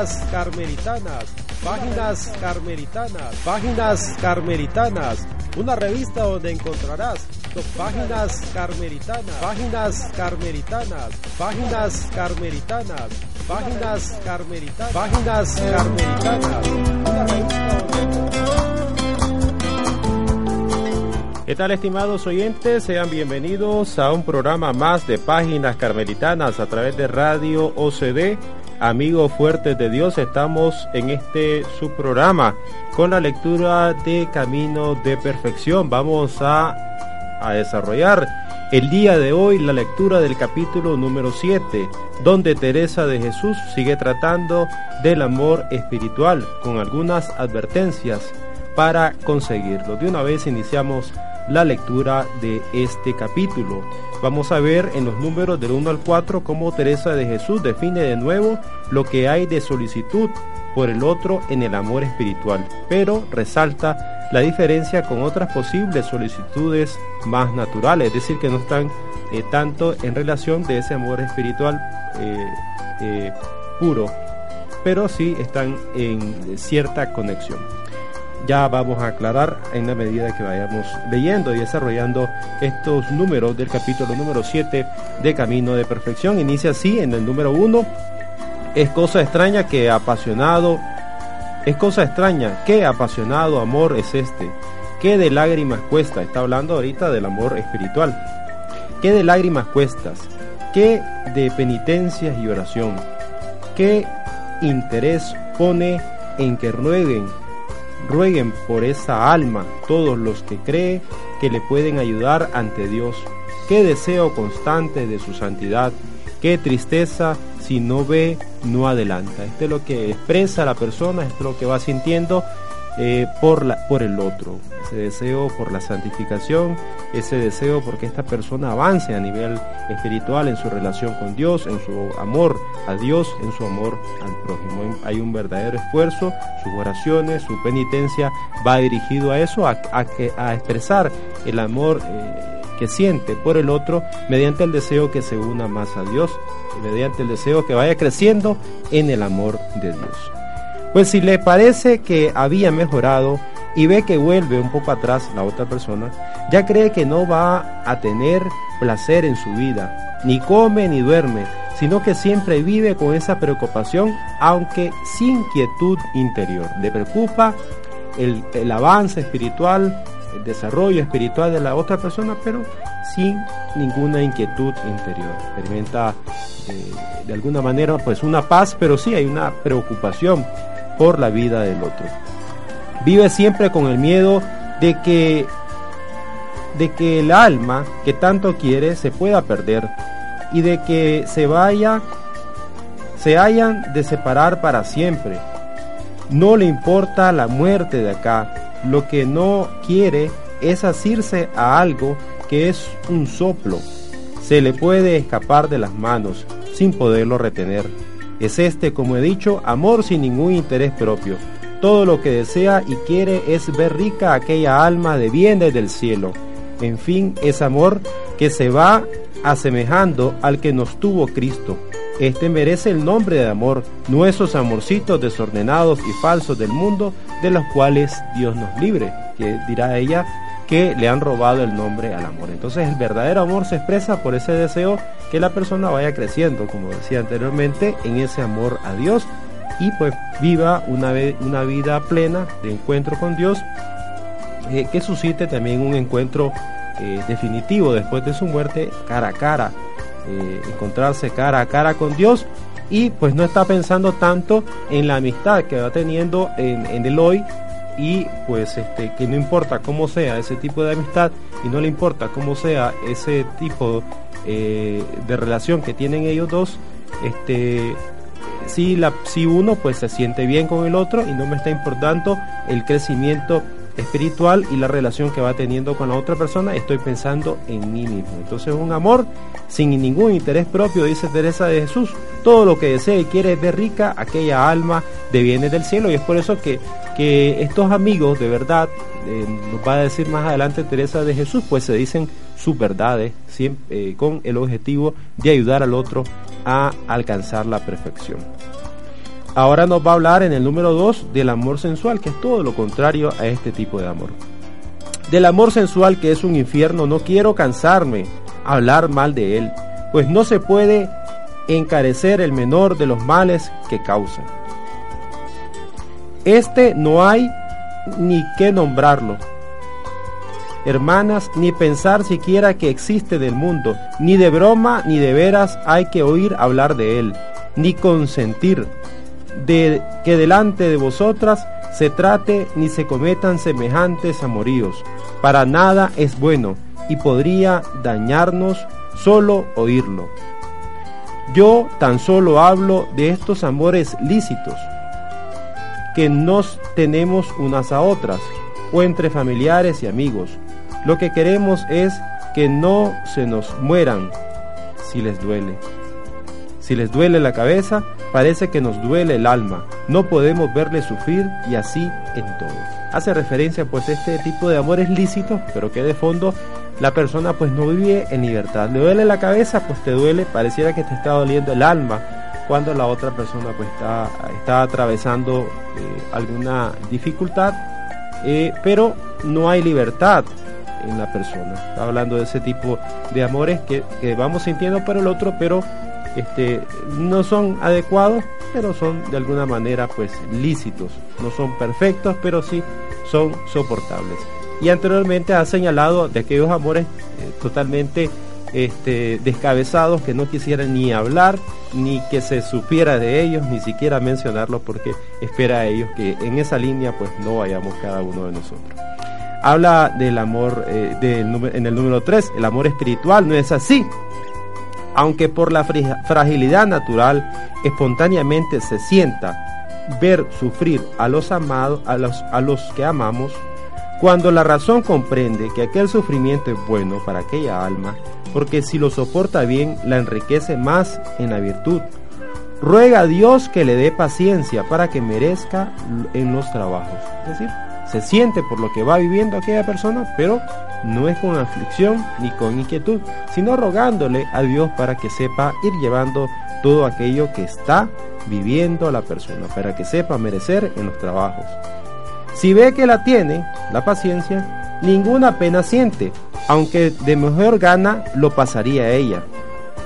Páginas carmelitanas, páginas carmelitanas, páginas carmelitanas, una revista donde encontrarás páginas carmelitanas, páginas carmelitanas, páginas carmelitanas, páginas carmelitanas, páginas carmelitanas, ¿Qué tal estimados oyentes? Sean bienvenidos a un programa más de Páginas Carmelitanas a través de Radio OCD. Amigos fuertes de Dios, estamos en este subprograma con la lectura de Camino de Perfección. Vamos a, a desarrollar el día de hoy la lectura del capítulo número 7, donde Teresa de Jesús sigue tratando del amor espiritual con algunas advertencias para conseguirlo. De una vez iniciamos la lectura de este capítulo. Vamos a ver en los números del 1 al 4 cómo Teresa de Jesús define de nuevo lo que hay de solicitud por el otro en el amor espiritual, pero resalta la diferencia con otras posibles solicitudes más naturales, es decir, que no están eh, tanto en relación de ese amor espiritual eh, eh, puro, pero sí están en cierta conexión ya vamos a aclarar en la medida que vayamos leyendo y desarrollando estos números del capítulo número 7 de Camino de Perfección. Inicia así en el número 1. Es cosa extraña que apasionado, es cosa extraña que apasionado amor es este, que de lágrimas cuesta, está hablando ahorita del amor espiritual, que de lágrimas cuestas, que de penitencias y oración, que interés pone en que rueguen rueguen por esa alma todos los que creen que le pueden ayudar ante Dios. Qué deseo constante de su santidad, qué tristeza si no ve, no adelanta. Esto es lo que expresa la persona, esto es lo que va sintiendo eh, por, la, por el otro, ese deseo por la santificación, ese deseo porque esta persona avance a nivel espiritual en su relación con Dios, en su amor a Dios, en su amor al prójimo. Hay un verdadero esfuerzo, sus oraciones, su penitencia va dirigido a eso, a, a, expresar el amor. Eh, que siente por el otro mediante el deseo que se una más a Dios, mediante el deseo que vaya creciendo en el amor de Dios. Pues si le parece que había mejorado y ve que vuelve un poco atrás la otra persona, ya cree que no va a tener placer en su vida, ni come ni duerme, sino que siempre vive con esa preocupación, aunque sin quietud interior. Le preocupa el, avance espiritual, el desarrollo espiritual de la otra persona, pero sin ninguna inquietud interior. Experimenta eh, de alguna manera pues una paz, pero sí hay una preocupación por la vida del otro. Vive siempre con el miedo de que de que el alma que tanto quiere se pueda perder y de que se vaya se hayan de separar para siempre. No le importa la muerte de acá, lo que no quiere es asirse a algo que es un soplo. Se le puede escapar de las manos sin poderlo retener. Es este, como he dicho, amor sin ningún interés propio. Todo lo que desea y quiere es ver rica aquella alma de bienes del cielo. En fin, es amor que se va asemejando al que nos tuvo Cristo. Este merece el nombre de amor, no esos amorcitos desordenados y falsos del mundo de los cuales Dios nos libre, que dirá ella que le han robado el nombre al amor. Entonces el verdadero amor se expresa por ese deseo que la persona vaya creciendo, como decía anteriormente, en ese amor a Dios y pues viva una, una vida plena de encuentro con Dios eh, que suscite también un encuentro eh, definitivo después de su muerte cara a cara, eh, encontrarse cara a cara con Dios y pues no está pensando tanto en la amistad que va teniendo en, en el hoy y pues este que no importa cómo sea ese tipo de amistad y no le importa cómo sea ese tipo eh, de relación que tienen ellos dos, este, si, la, si uno pues se siente bien con el otro y no me está importando el crecimiento espiritual y la relación que va teniendo con la otra persona, estoy pensando en mí mismo. Entonces un amor sin ningún interés propio, dice Teresa de Jesús, todo lo que desea y quiere es ver rica aquella alma de bienes del cielo y es por eso que, que estos amigos de verdad, eh, nos va a decir más adelante Teresa de Jesús, pues se dicen sus verdades siempre, eh, con el objetivo de ayudar al otro a alcanzar la perfección. ahora nos va a hablar en el número 2 del amor sensual, que es todo lo contrario a este tipo de amor. Del amor sensual que es un infierno, no quiero cansarme hablar mal de él, pues no se puede encarecer el menor de los males que causa. Este no hay ni que nombrarlo. Hermanas, ni pensar siquiera que existe del mundo, ni de broma ni de veras hay que oír hablar de él, ni consentir de que delante de vosotras se trate ni se cometan semejantes amoríos. Para nada es bueno y podría dañarnos solo oírlo. Yo tan solo hablo de estos amores lícitos que nos tenemos unas a otras o entre familiares y amigos. Lo que queremos es que no se nos mueran si les duele. Si les duele la cabeza, parece que nos duele el alma. No podemos verle sufrir y así en todo. Hace referencia pues a este tipo de amores lícitos, pero que de fondo la persona pues no vive en libertad. Le duele la cabeza, pues te duele, pareciera que te está doliendo el alma cuando la otra persona pues está, atravesando eh, alguna dificultad, eh, pero no hay libertad en la persona. Está hablando de ese tipo de amores que, que vamos sintiendo por el otro, pero este, no son adecuados, pero son de alguna manera pues lícitos. No son perfectos, pero sí son soportables. Y anteriormente ha señalado de aquellos amores eh, totalmente este, descabezados que no quisieran ni hablar, ni que se supiera de ellos, ni siquiera mencionarlos, porque espera a ellos que en esa línea pues no vayamos cada uno de nosotros. Habla del amor eh, en el número 3, el amor espiritual, no es así aunque por la fragilidad natural espontáneamente se sienta ver sufrir a los amados, a los, a los que amamos, cuando la razón comprende que aquel sufrimiento es bueno para aquella alma, porque si lo soporta bien, la enriquece más en la virtud. Ruega a Dios que le dé paciencia para que merezca en los trabajos. Es decir, se siente por lo que va viviendo aquella persona, pero no es con aflicción ni con inquietud, sino rogándole a Dios para que sepa ir llevando todo aquello que está viviendo la persona, para que sepa merecer en los trabajos. Si ve que la tiene, la paciencia, ninguna pena siente, aunque de mejor gana lo pasaría ella.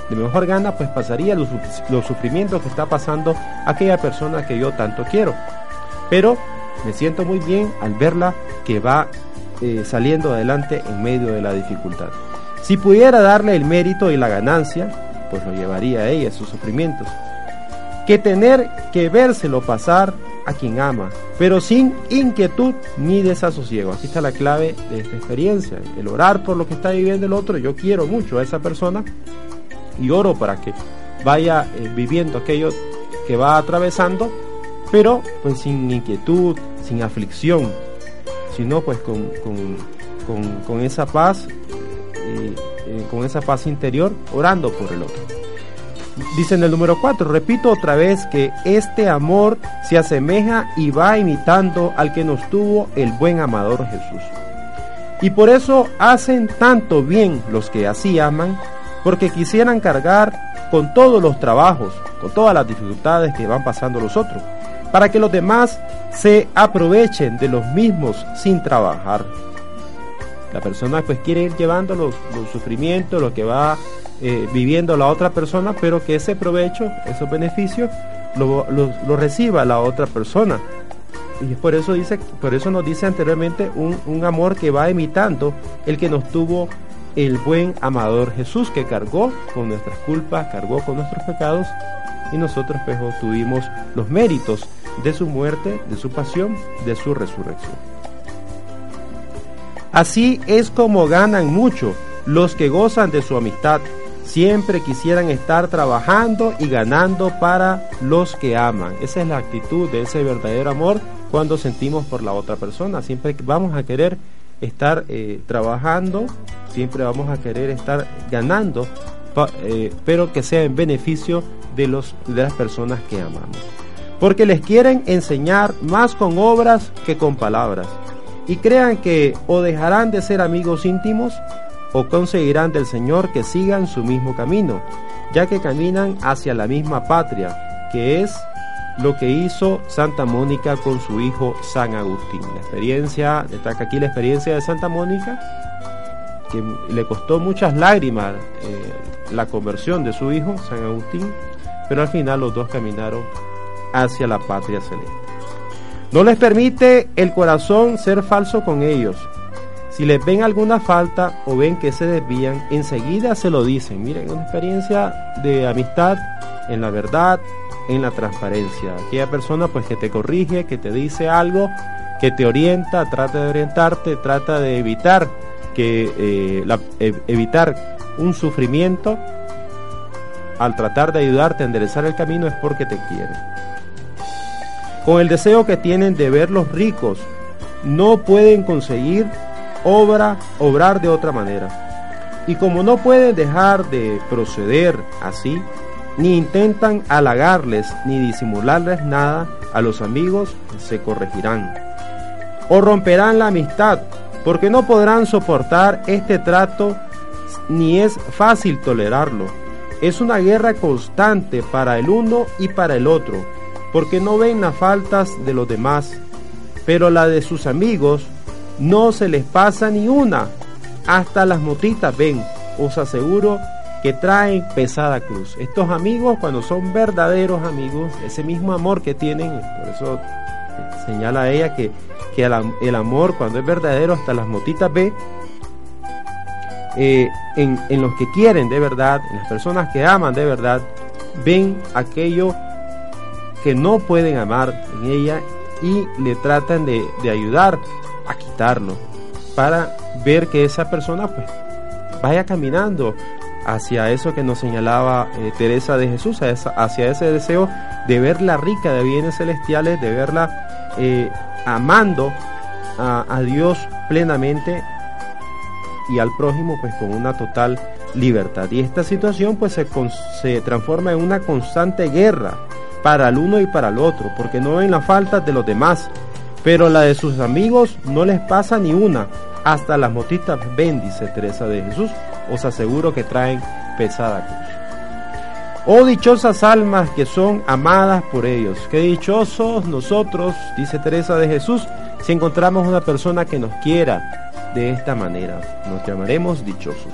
De mejor gana pues pasaría los, los sufrimientos que está pasando aquella persona que yo tanto quiero. Pero me siento muy bien al verla que va eh, saliendo adelante en medio de la dificultad. Si pudiera darle el mérito y la ganancia, pues lo llevaría a ella sus sufrimientos. Que tener que vérselo pasar a quien ama, pero sin inquietud ni desasosiego. Aquí está la clave de esta experiencia, el orar por lo que está viviendo el otro. Yo quiero mucho a esa persona y oro para que vaya eh, viviendo aquello que va atravesando, pero pues sin inquietud, sin aflicción, sino pues con, con, esa paz, eh, eh, con esa paz interior, orando por el otro. Dice en el número 4, repito otra vez que este amor se asemeja y va imitando al que nos tuvo el buen amador Jesús. Y por eso hacen tanto bien los que así aman, porque quisieran cargar con todos los trabajos, con todas las dificultades que van pasando los otros para que los demás se aprovechen de los mismos sin trabajar. La persona pues quiere ir llevando los, sufrimientos, lo que va eh, viviendo la otra persona, pero que ese provecho, esos beneficios, lo, reciba la otra persona. Y por eso dice, por eso nos dice anteriormente un, un amor que va imitando el que nos tuvo el buen amador Jesús, que cargó con nuestras culpas, cargó con nuestros pecados, y nosotros pues tuvimos los méritos de su muerte, de su pasión, de su resurrección. Así es como ganan mucho los que gozan de su amistad. Siempre quisieran estar trabajando y ganando para los que aman. Esa es la actitud de ese verdadero amor cuando sentimos por la otra persona. Siempre vamos a querer estar eh, trabajando, siempre vamos a querer estar ganando, eh, pero que sea en beneficio de, los, de las personas que amamos porque les quieren enseñar más con obras que con palabras. Y crean que o dejarán de ser amigos íntimos o conseguirán del Señor que sigan su mismo camino, ya que caminan hacia la misma patria, que es lo que hizo Santa Mónica con su hijo San Agustín. La experiencia, destaca aquí la experiencia de Santa Mónica, que le costó muchas lágrimas eh, la conversión de su hijo, San Agustín, pero al final los dos caminaron hacia la patria celeste. No les permite el corazón ser falso con ellos. Si les ven alguna falta o ven que se desvían, enseguida se lo dicen. Miren, una experiencia de amistad en la verdad, en la transparencia. Aquella persona pues que te corrige, que te dice algo, que te orienta, trata de orientarte, trata de evitar que eh, e, evitar un sufrimiento al tratar de ayudarte a enderezar el camino es porque te quiere. Con el deseo que tienen de ver los ricos, no pueden conseguir obra, obrar de otra manera. Y como no pueden dejar de proceder así, ni intentan halagarles ni disimularles nada a los amigos, se corregirán. O romperán la amistad, porque no podrán soportar este trato ni es fácil tolerarlo. Es una guerra constante para el uno y para el otro, porque no ven las faltas de los demás, pero la de sus amigos no se les pasa ni una. Hasta las motitas ven, os aseguro que traen pesada cruz. Estos amigos, cuando son verdaderos amigos, ese mismo amor que tienen, por eso señala ella que, que el, amor, cuando es verdadero, hasta las motitas ve, eh, en, en los que quieren de verdad, en las personas que aman de verdad, ven aquello que no pueden amar en ella y le tratan de, de ayudar a quitarlo para ver que esa persona pues vaya caminando hacia eso que nos señalaba eh, Teresa de Jesús, hacia ese deseo de verla rica de bienes celestiales, de verla eh, amando a, Dios plenamente y al prójimo pues con una total libertad. Y esta situación pues se, se transforma en una constante guerra para el uno y para el otro, porque no ven la falta de los demás, pero la de sus amigos no les pasa ni una, hasta las motitas ven, dice Teresa de Jesús, os aseguro que traen pesada cruz. Oh dichosas almas que son amadas por ellos. Qué dichosos nosotros, dice Teresa de Jesús, si encontramos una persona que nos quiera de esta manera. Nos llamaremos dichosos.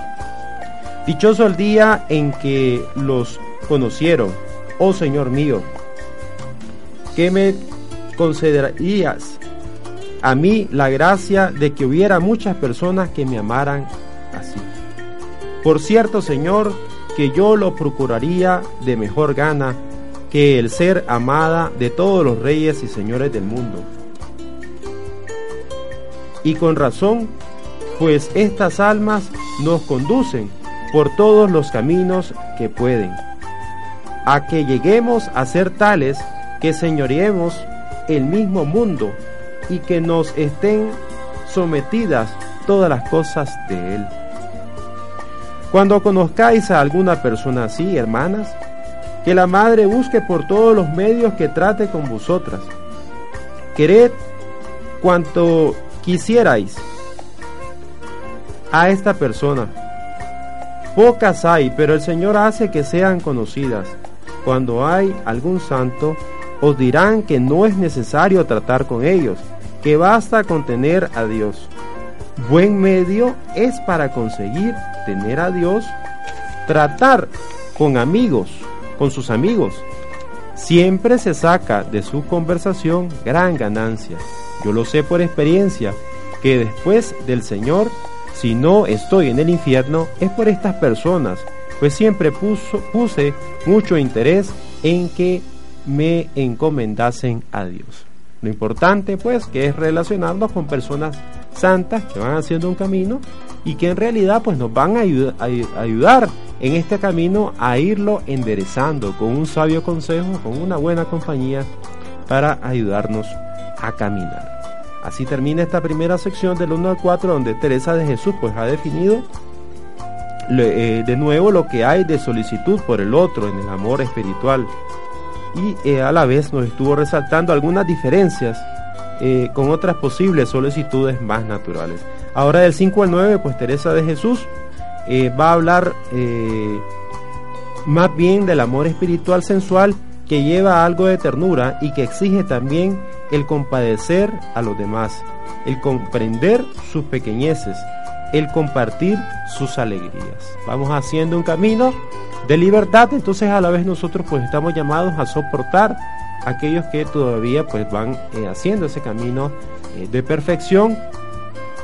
Dichoso el día en que los conocieron, oh Señor mío, que me concederías a mí la gracia de que hubiera muchas personas que me amaran así. Por cierto, Señor, que yo lo procuraría de mejor gana que el ser amada de todos los reyes y señores del mundo. Y con razón, pues estas almas nos conducen por todos los caminos que pueden, a que lleguemos a ser tales que señoreemos el mismo mundo y que nos estén sometidas todas las cosas de Él. Cuando conozcáis a alguna persona así, hermanas, que la Madre busque por todos los medios que trate con vosotras. Quered cuanto quisierais a esta persona. Pocas hay, pero el Señor hace que sean conocidas. Cuando hay algún santo, os dirán que no es necesario tratar con ellos, que basta con tener a Dios. Buen medio es para conseguir tener a Dios, tratar con amigos, con sus amigos. Siempre se saca de su conversación gran ganancia. Yo lo sé por experiencia, que después del Señor, si no estoy en el infierno, es por estas personas, pues siempre puso, puse mucho interés en que me encomendasen a Dios. Lo importante pues que es relacionarnos con personas santas que van haciendo un camino y que en realidad pues nos van a, ayudar en este camino a irlo enderezando con un sabio consejo, con una buena compañía para ayudarnos a caminar. Así termina esta primera sección del 1 al 4 donde Teresa de Jesús pues ha definido eh, de nuevo lo que hay de solicitud por el otro en el amor espiritual y eh, a la vez nos estuvo resaltando algunas diferencias eh, con otras posibles solicitudes más naturales. Ahora del 5 al 9, pues Teresa de Jesús eh, va a hablar más bien del amor espiritual sensual que lleva algo de ternura y que exige también el compadecer a los demás, el comprender sus pequeñeces, el compartir sus alegrías. Vamos haciendo un camino de libertad, entonces a la vez nosotros pues estamos llamados a soportar aquellos que todavía pues van eh, haciendo ese camino eh, de perfección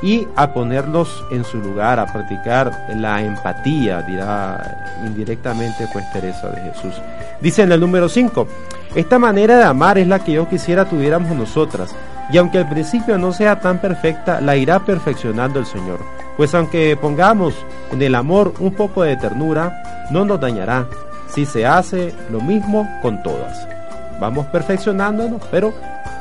y a ponerlos en su lugar, a practicar la empatía, dirá indirectamente pues Teresa de Jesús. Dice en el número 5, esta manera de amar es la que yo quisiera tuviéramos nosotras, y aunque al principio no sea tan perfecta, la irá perfeccionando el Señor. Pues aunque pongamos en el amor un poco de ternura, no nos dañará si se hace lo mismo con todas. Vamos perfeccionándonos, pero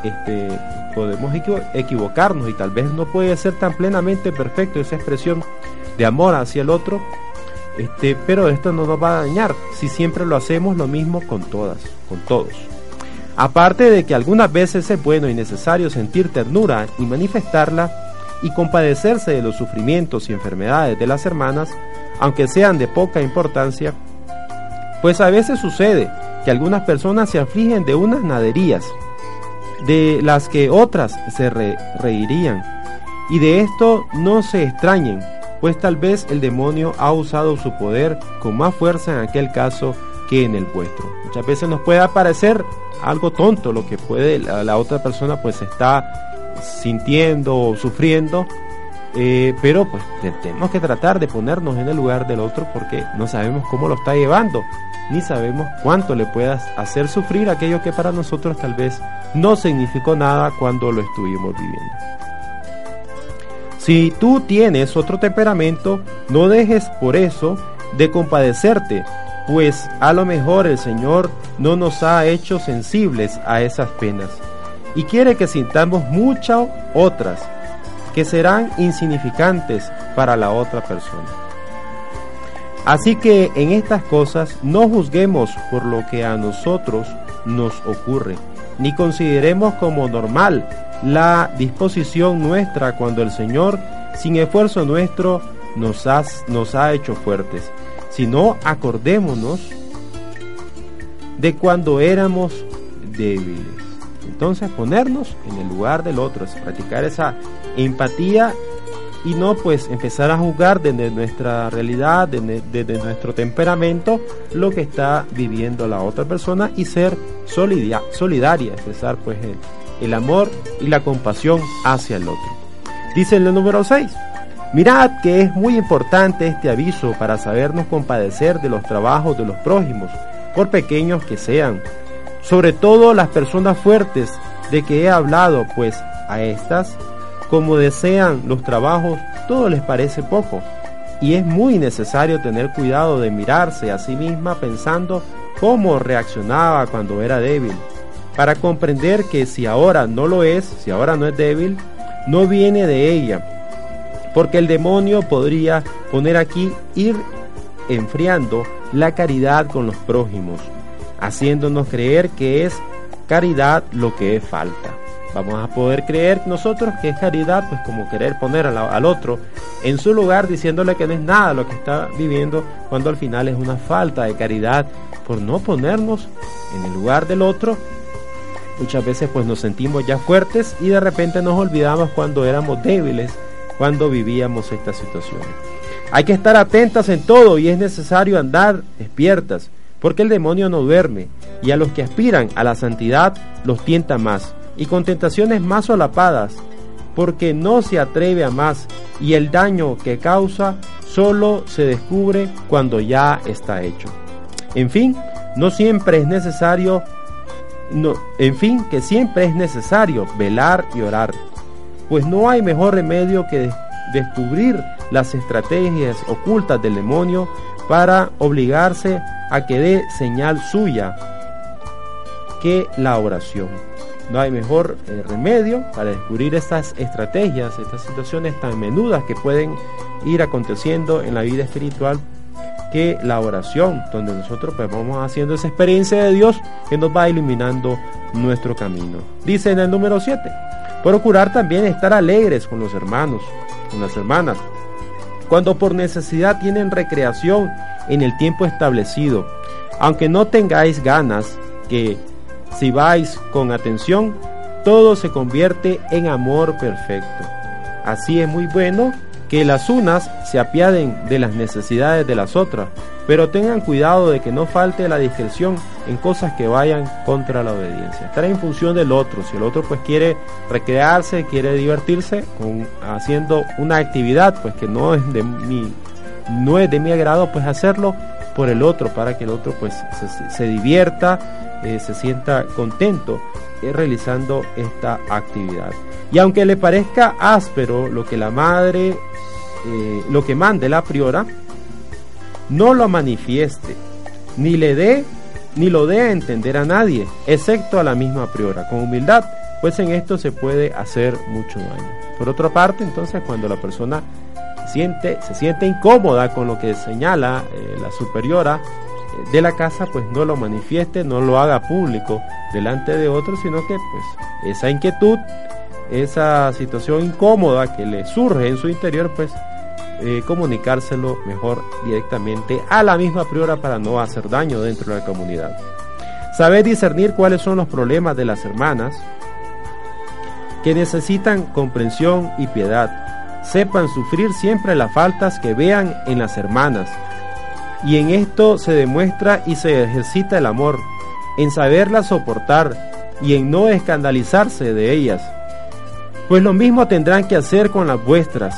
este, podemos equivocarnos y tal vez no puede ser tan plenamente perfecto esa expresión de amor hacia el otro, este, pero esto no nos va a dañar si siempre lo hacemos lo mismo con todas, con todos. Aparte de que algunas veces es bueno y necesario sentir ternura y manifestarla y compadecerse de los sufrimientos y enfermedades de las hermanas, aunque sean de poca importancia, pues a veces sucede que algunas personas se afligen de unas naderías de las que otras se reirían. Y de esto no se extrañen, pues tal vez el demonio ha usado su poder con más fuerza en aquel caso que en el vuestro. Muchas veces nos puede parecer algo tonto lo que puede la, otra persona pues está sintiendo o sufriendo, eh, pero pues tenemos que tratar de ponernos en el lugar del otro porque no sabemos cómo lo está llevando, ni sabemos cuánto le puedas hacer sufrir aquello que para nosotros tal vez no significó nada cuando lo estuvimos viviendo. Si tú tienes otro temperamento, no dejes por eso de compadecerte, pues a lo mejor el Señor no nos ha hecho sensibles a esas penas y quiere que sintamos muchas otras que serán insignificantes para la otra persona. Así que en estas cosas no juzguemos por lo que a nosotros nos ocurre, ni consideremos como normal la disposición nuestra cuando el Señor, sin esfuerzo nuestro, nos, nos ha hecho fuertes, sino acordémonos de cuando éramos débiles. Entonces ponernos en el lugar del otro, es practicar esa empatía y no pues empezar a juzgar desde nuestra realidad, desde, nuestro temperamento, lo que está viviendo la otra persona y ser solidaria, solidaria expresar pues el, el amor y la compasión hacia el otro. Dice el número 6. Mirad que es muy importante este aviso para sabernos compadecer de los trabajos de los prójimos, por pequeños que sean, sobre todo las personas fuertes de que he hablado, pues a estas como desean los trabajos, todo les parece poco. Y es muy necesario tener cuidado de mirarse a sí misma pensando cómo reaccionaba cuando era débil, para comprender que si ahora no lo es, si ahora no es débil, no viene de ella, porque el demonio podría poner aquí ir enfriando la caridad con los prójimos, haciéndonos creer que es caridad lo que es falta. Vamos a poder creer nosotros que es caridad, pues como querer poner al, otro en su lugar diciéndole que no es nada lo que está viviendo, cuando al final es una falta de caridad por no ponernos en el lugar del otro. Muchas veces pues nos sentimos ya fuertes y de repente nos olvidamos cuando éramos débiles, cuando vivíamos estas situaciones. Hay que estar atentas en todo y es necesario andar despiertas, porque el demonio no duerme y a los que aspiran a la santidad los tienta más y con tentaciones más solapadas, porque no se atreve a más y el daño que causa solo se descubre cuando ya está hecho. En fin, no siempre es necesario, no, en fin, que siempre es necesario velar y orar, pues no hay mejor remedio que descubrir las estrategias ocultas del demonio para obligarse a que dé señal suya que la oración. No hay mejor eh, remedio para descubrir estas estrategias, estas situaciones tan menudas que pueden ir aconteciendo en la vida espiritual que la oración, donde nosotros pues vamos haciendo esa experiencia de Dios que nos va iluminando nuestro camino. Dice en el número 7, procurar también estar alegres con los hermanos, con las hermanas, cuando por necesidad tienen recreación en el tiempo establecido, aunque no tengáis ganas que si vais con atención, todo se convierte en amor perfecto. Así es muy bueno que las unas se apiaden de las necesidades de las otras, pero tengan cuidado de que no falte la discreción en cosas que vayan contra la obediencia. Estar en función del otro, si el otro pues quiere recrearse, quiere divertirse con, haciendo una actividad pues que no es de mi no es de mi agrado pues hacerlo por el otro para que el otro pues se, divierta, eh, se sienta contento realizando esta actividad. Y aunque le parezca áspero lo que la madre eh, lo que mande la priora, no lo manifieste, ni le dé, ni lo dé a entender a nadie, excepto a la misma priora, con humildad, pues en esto se puede hacer mucho daño. Por otra parte, entonces, cuando la persona siente, se siente incómoda con lo que señala eh, la superiora eh, de la casa, pues no lo manifieste, no lo haga público delante de otros, sino que pues esa inquietud, esa situación incómoda que le surge en su interior, pues eh, comunicárselo mejor directamente a la misma priora para no hacer daño dentro de la comunidad. Saber discernir cuáles son los problemas de las hermanas que necesitan comprensión y piedad. Sepan sufrir siempre las faltas que vean en las hermanas. Y en esto se demuestra y se ejercita el amor, en saberlas soportar y en no escandalizarse de ellas. Pues lo mismo tendrán que hacer con las vuestras,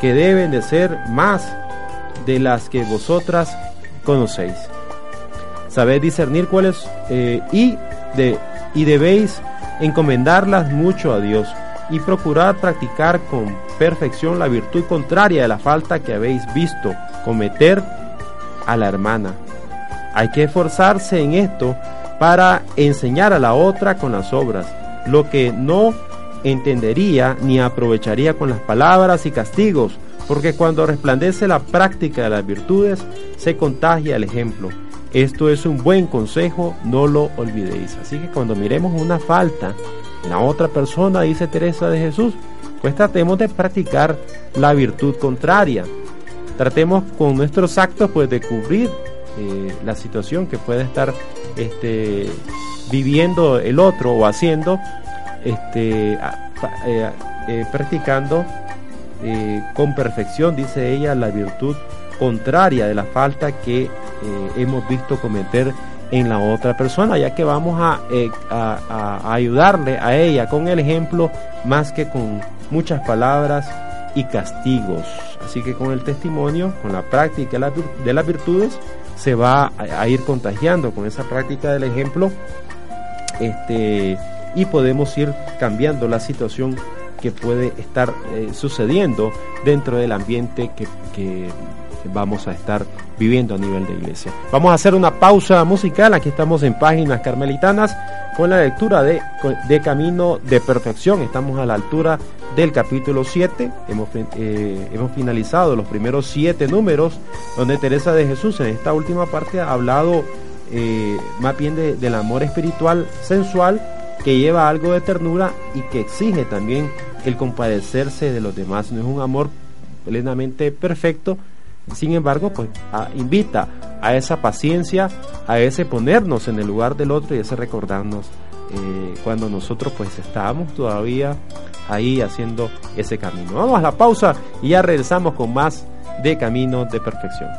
que deben de ser más de las que vosotras conocéis. Sabed discernir cuáles eh, y, de, y debéis encomendarlas mucho a Dios y procurar practicar con perfección la virtud contraria de la falta que habéis visto cometer a la hermana. Hay que esforzarse en esto para enseñar a la otra con las obras, lo que no entendería ni aprovecharía con las palabras y castigos, porque cuando resplandece la práctica de las virtudes, se contagia el ejemplo. Esto es un buen consejo, no lo olvidéis. Así que cuando miremos una falta en la otra persona, dice Teresa de Jesús, pues tratemos de practicar la virtud contraria. Tratemos con nuestros actos pues de cubrir eh, la situación que puede estar este, viviendo el otro o haciendo este, eh, eh, practicando con perfección, dice ella, la virtud contraria de la falta que hemos visto cometer en la otra persona, ya que vamos a, ayudarle a ella con el ejemplo más que con muchas palabras y castigos. Así que con el testimonio, con la práctica de las virtudes, se va a, ir contagiando con esa práctica del ejemplo. Este, y podemos ir cambiando la situación que puede estar eh, sucediendo dentro del ambiente que, vamos a estar viviendo a nivel de iglesia. Vamos a hacer una pausa musical, aquí estamos en Páginas Carmelitanas con la lectura de, de Camino de Perfección, estamos a la altura del capítulo 7, hemos, eh, hemos finalizado los primeros siete números donde Teresa de Jesús en esta última parte ha hablado eh, más bien del amor espiritual sensual que lleva algo de ternura y que exige también el compadecerse de los demás. No es un amor plenamente perfecto, sin embargo, pues invita a esa paciencia, a ese ponernos en el lugar del otro y ese recordarnos eh, cuando nosotros pues estábamos todavía ahí haciendo ese camino. Vamos a la pausa y ya regresamos con más de Camino de Perfección.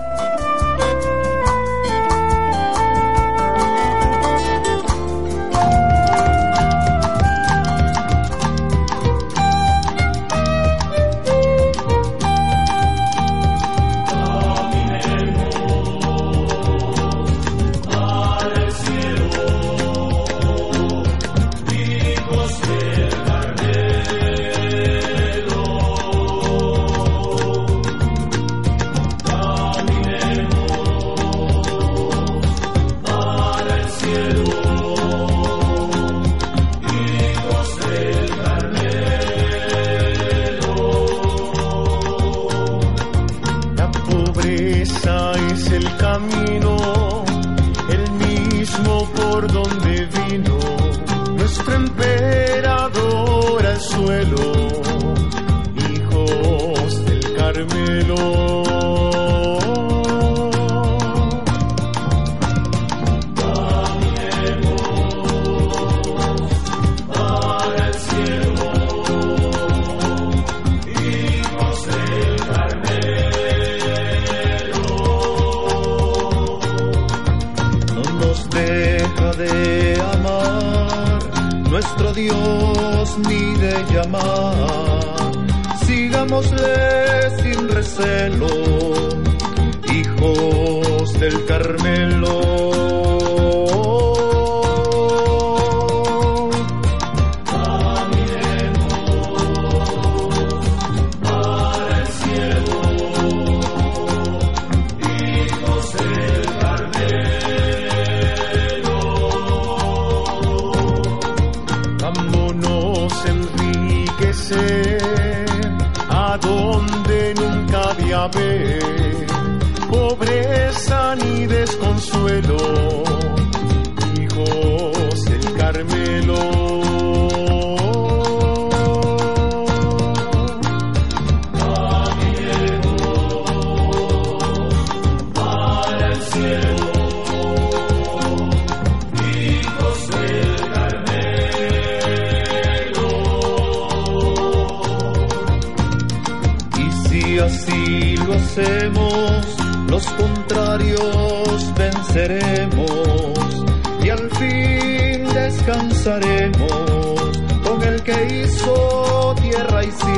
Hijos tierra y cielo,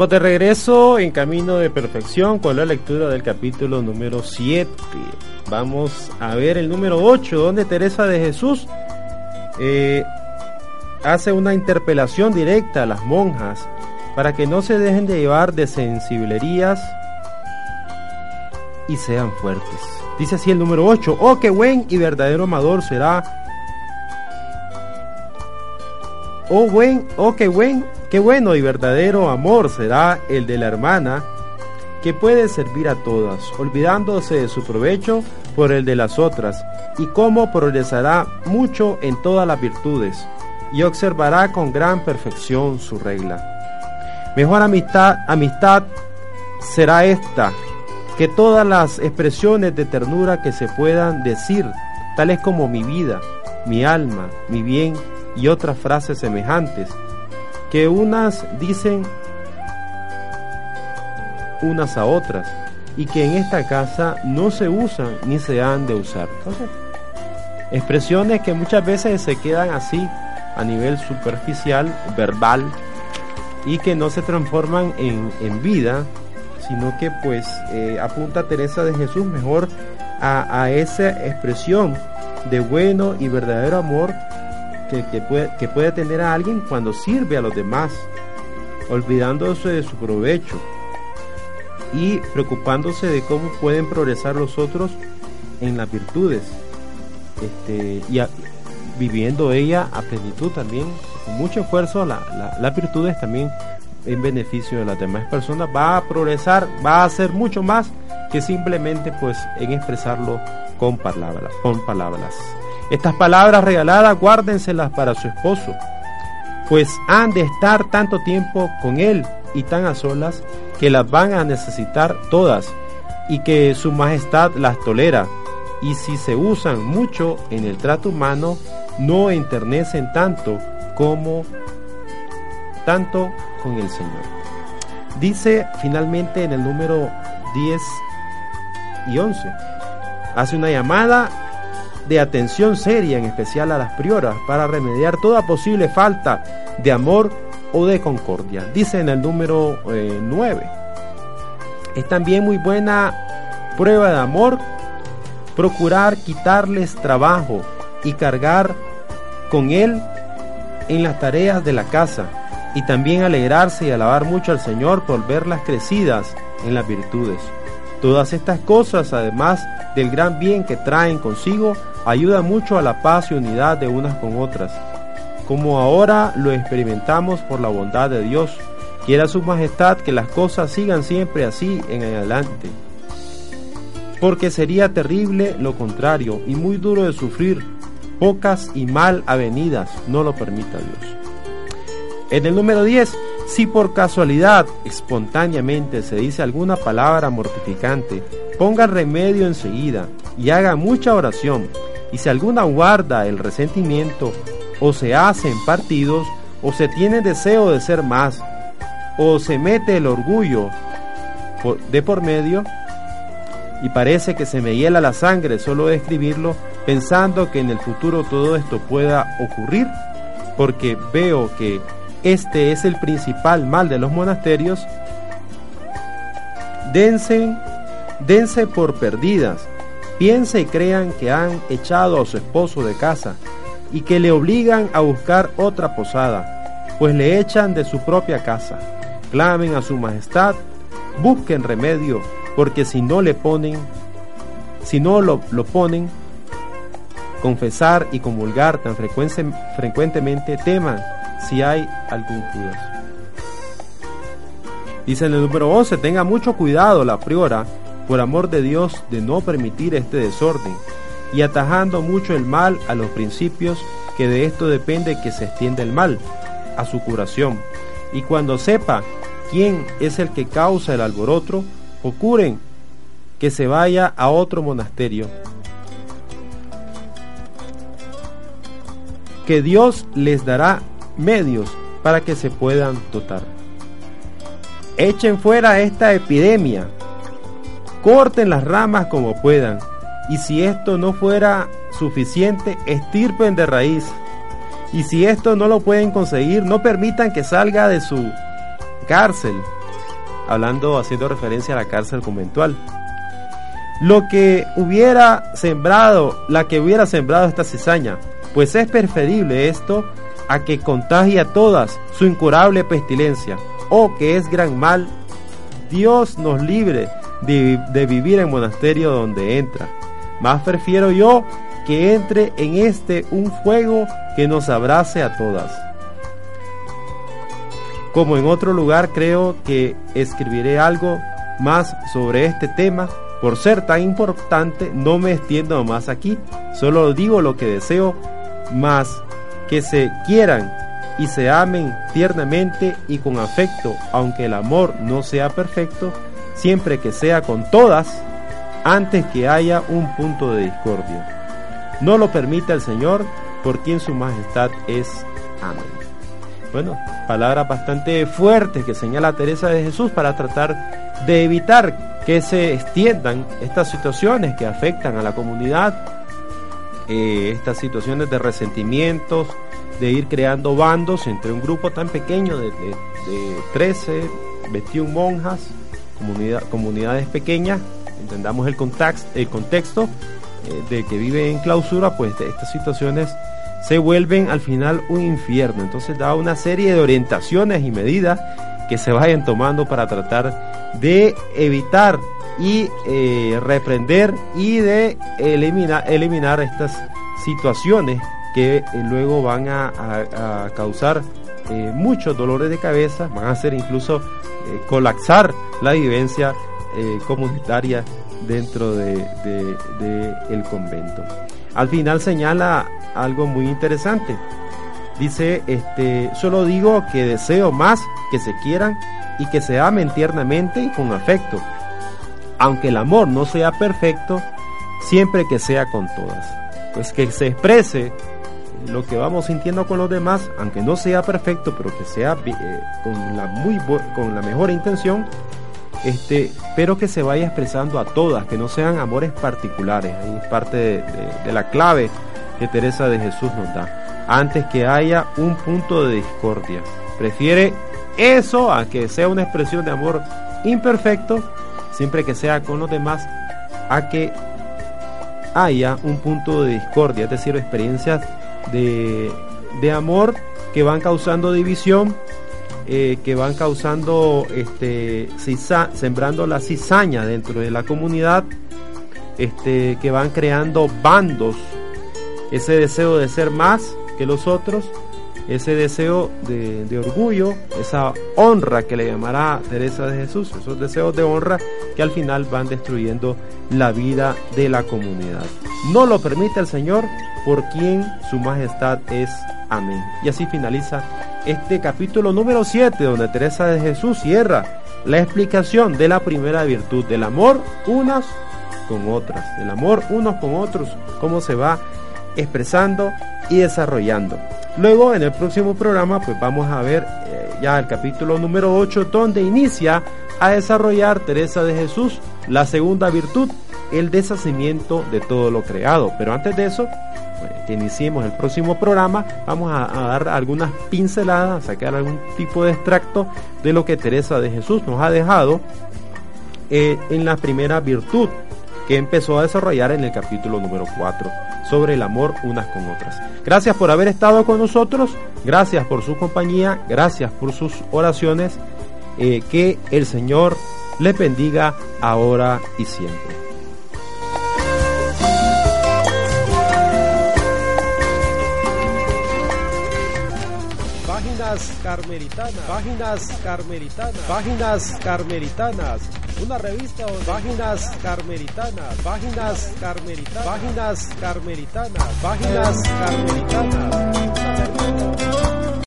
Estamos de regreso en Camino de Perfección con la lectura del capítulo número 7. Vamos a ver el número 8, donde Teresa de Jesús eh, hace una interpelación directa a las monjas para que no se dejen de llevar de sensiblerías y sean fuertes. Dice así el número 8, oh, qué buen y verdadero amador será. Oh, buen, oh, qué buen Qué bueno y verdadero amor será el de la hermana que puede servir a todas, olvidándose de su provecho por el de las otras, y cómo progresará mucho en todas las virtudes, y observará con gran perfección su regla. Mejor amistad, amistad será esta, que todas las expresiones de ternura que se puedan decir, tales como mi vida, mi alma, mi bien y otras frases semejantes, que unas dicen unas a otras y que en esta casa no se usan ni se han de usar. expresiones que muchas veces se quedan así a nivel superficial, verbal, y que no se transforman en, vida, sino que pues eh, apunta Teresa de Jesús mejor a, a esa expresión de bueno y verdadero amor que, puede, que tener a alguien cuando sirve a los demás, olvidándose de su provecho y preocupándose de cómo pueden progresar los otros en las virtudes este, y viviendo ella a plenitud también, con mucho esfuerzo, las virtudes también en beneficio de las demás personas, va a progresar, va a hacer mucho más que simplemente pues en expresarlo con palabras, con palabras. Estas palabras regaladas guárdenselas para su esposo, pues han de estar tanto tiempo con él y tan a solas que las van a necesitar todas y que su majestad las tolera y si se usan mucho en el trato humano no enternecen tanto como tanto con el Señor. Dice finalmente en el número 10 y 11, hace una llamada de atención seria, en especial a las prioras, para remediar toda posible falta de amor o de concordia. Dice en el número 9. Eh, es también muy buena prueba de amor procurar quitarles trabajo y cargar con él en las tareas de la casa y también alegrarse y alabar mucho al Señor por verlas crecidas en las virtudes. Todas estas cosas, además del gran bien que traen consigo, ayudan mucho a la paz y unidad de unas con otras, como ahora lo experimentamos por la bondad de Dios. Quiera su majestad que las cosas sigan siempre así en adelante. Porque sería terrible lo contrario y muy duro de sufrir, pocas y mal avenidas, no lo permita Dios. En el número 10, si por casualidad, espontáneamente se dice alguna palabra mortificante, ponga remedio enseguida y haga mucha oración. Y si alguna guarda el resentimiento, o se hacen partidos, o se tiene deseo de ser más, o se mete el orgullo de por medio, y parece que se me hiela la sangre solo de escribirlo, pensando que en el futuro todo esto pueda ocurrir, porque veo que este es el principal mal de los monasterios, dense, dense por perdidas, piense y crean que han echado a su esposo de casa y que le obligan a buscar otra posada, pues le echan de su propia casa. Clamen a su majestad, busquen remedio, porque si no le ponen, si no lo, lo ponen, confesar y comulgar tan frecuentemente teman si hay algún Judas. Dice en el número 11, tenga mucho cuidado la priora, por amor de Dios, de no permitir este desorden, y atajando mucho el mal a los principios, que de esto depende que se extienda el mal, a su curación. Y cuando sepa quién es el que causa el alboroto, procuren que se vaya a otro monasterio. Que Dios les dará medios para que se puedan dotar. Echen fuera esta epidemia, corten las ramas como puedan, y si esto no fuera suficiente, estirpen de raíz. Y si esto no lo pueden conseguir, no permitan que salga de su cárcel, hablando, haciendo referencia a la cárcel conventual. Lo que hubiera sembrado, la que hubiera sembrado esta cizaña, pues es preferible esto a que contagie a todas su incurable pestilencia, o que es gran mal, Dios nos libre de, de vivir en monasterio donde entra. Más prefiero yo que entre en este un fuego que nos abrace a todas. Como en otro lugar creo que escribiré algo más sobre este tema, por ser tan importante no me extiendo más aquí, solo digo lo que deseo, más que se quieran y se amen tiernamente y con afecto, aunque el amor no sea perfecto, siempre que sea con todas, antes que haya un punto de discordia. No lo permita el Señor, por quien su majestad es. Amén. Bueno, palabras bastante fuertes que señala Teresa de Jesús para tratar de evitar que se extiendan estas situaciones que afectan a la comunidad eh, estas situaciones de resentimientos, de ir creando bandos entre un grupo tan pequeño de, 13, 21 monjas, comunidades pequeñas, entendamos el, el contexto eh, de que vive en clausura, pues estas situaciones se vuelven al final un infierno. Entonces da una serie de orientaciones y medidas que se vayan tomando para tratar de evitar y eh, reprender y de eliminar, eliminar estas situaciones que eh, luego van a, causar eh, muchos dolores de cabeza, van a hacer incluso colapsar la vivencia comunitaria dentro de, de, el convento. Al final señala algo muy interesante. Dice, este, solo digo que deseo más que se quieran y que se amen tiernamente y con afecto, aunque el amor no sea perfecto, siempre que sea con todas. Pues que se exprese lo que vamos sintiendo con los demás, aunque no sea perfecto, pero que sea eh, con, la muy con la mejor intención, este, pero que se vaya expresando a todas, que no sean amores particulares. Ahí es parte de, de la clave que Teresa de Jesús nos da. Antes que haya un punto de discordia. Prefiere eso a que sea una expresión de amor imperfecto siempre que sea con los demás, a que haya un punto de discordia, es decir, experiencias de, amor que van causando división, eh, que van causando, este, sembrando la cizaña dentro de la comunidad, este, que van creando bandos, ese deseo de ser más que los otros, ese deseo de, orgullo, esa honra que le llamará Teresa de Jesús, esos deseos de honra que al final van destruyendo la vida de la comunidad. No lo permite el Señor por quien su majestad es. Amén. Y así finaliza este capítulo número 7 donde Teresa de Jesús cierra la explicación de la primera virtud del amor unas con otras, del amor unos con otros, cómo se va expresando y desarrollando. Luego en el próximo programa pues vamos a ver eh, ya el capítulo número 8 donde inicia a desarrollar Teresa de Jesús la segunda virtud, el deshacimiento de todo lo creado. Pero antes de eso, que iniciemos el próximo programa, vamos a, dar algunas pinceladas, a sacar algún tipo de extracto de lo que Teresa de Jesús nos ha dejado eh, en la primera virtud que empezó a desarrollar en el capítulo número 4 sobre el amor unas con otras. Gracias por haber estado con nosotros, gracias por su compañía, gracias por sus oraciones, eh, que el Señor le bendiga ahora y siempre. Páginas Carmelitanas, Páginas Carmelitanas, Páginas Carmelitanas, una revista de Páginas Carmelitanas, Páginas Carmelitanas, Páginas Carmelitanas, Páginas Carmelitanas.